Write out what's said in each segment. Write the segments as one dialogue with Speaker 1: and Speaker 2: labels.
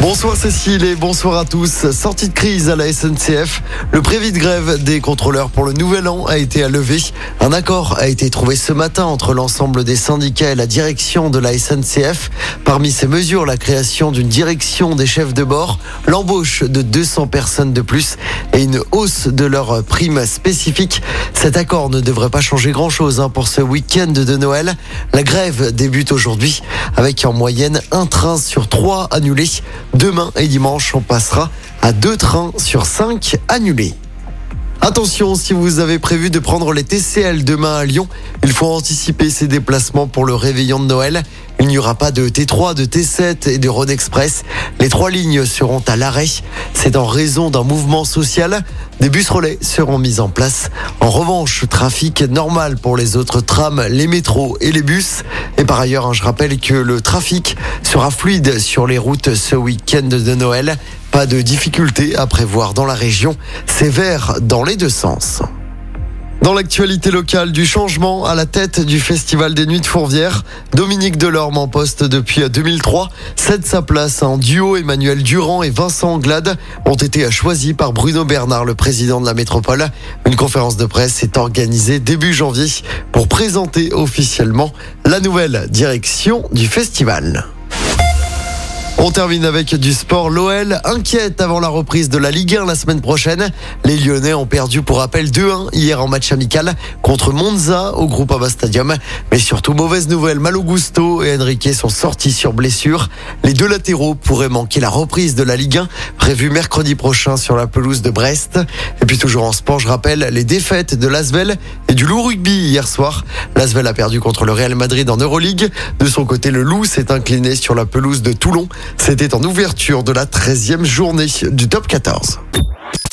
Speaker 1: Bonsoir Cécile et bonsoir à tous. Sortie de crise à la SNCF, le prévis de grève des contrôleurs pour le nouvel an a été à lever. Un accord a été trouvé ce matin entre l'ensemble des syndicats et la direction de la SNCF. Parmi ces mesures, la création d'une direction des chefs de bord, l'embauche de 200 personnes de plus et une hausse de leurs primes spécifiques. Cet accord ne devrait pas changer grand-chose hein, pour ce week-end de Noël. La grève débute aujourd'hui avec en moyenne un train sur trois annulé. Demain et dimanche, on passera à deux trains sur cinq annulés. Attention, si vous avez prévu de prendre les TCL demain à Lyon, il faut anticiper ces déplacements pour le réveillon de Noël. Il n'y aura pas de T3, de T7 et de Road Express. Les trois lignes seront à l'arrêt. C'est en raison d'un mouvement social. Des bus relais seront mis en place. En revanche, trafic normal pour les autres trams, les métros et les bus. Et par ailleurs, hein, je rappelle que le trafic sera fluide sur les routes ce week-end de Noël. Pas de difficultés à prévoir dans la région. C'est vert dans les deux sens. Dans l'actualité locale, du changement à la tête du Festival des Nuits de Fourvière, Dominique Delorme en poste depuis 2003 cède sa place en duo. Emmanuel Durand et Vincent Anglade ont été choisis par Bruno Bernard, le président de la métropole. Une conférence de presse est organisée début janvier pour présenter officiellement la nouvelle direction du festival. On termine avec du sport. L'OL inquiète avant la reprise de la Ligue 1 la semaine prochaine. Les Lyonnais ont perdu pour rappel 2-1 hier en match amical contre Monza au Groupama Stadium. Mais surtout, mauvaise nouvelle, Malo Gusto et Enrique sont sortis sur blessure. Les deux latéraux pourraient manquer la reprise de la Ligue 1 prévue mercredi prochain sur la pelouse de Brest. Et puis toujours en sport, je rappelle les défaites de l'Asvel et du Loup Rugby hier soir. L'Asvel a perdu contre le Real Madrid en Euroleague. De son côté, le Loup s'est incliné sur la pelouse de Toulon. C'était en ouverture de la 13e journée du top 14.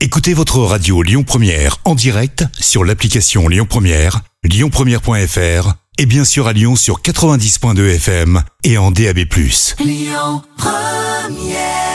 Speaker 2: Écoutez votre radio Lyon Première en direct sur l'application Lyon Première, lyonpremière.fr et bien sûr à Lyon sur 90.2 FM et en DAB+. Lyon Première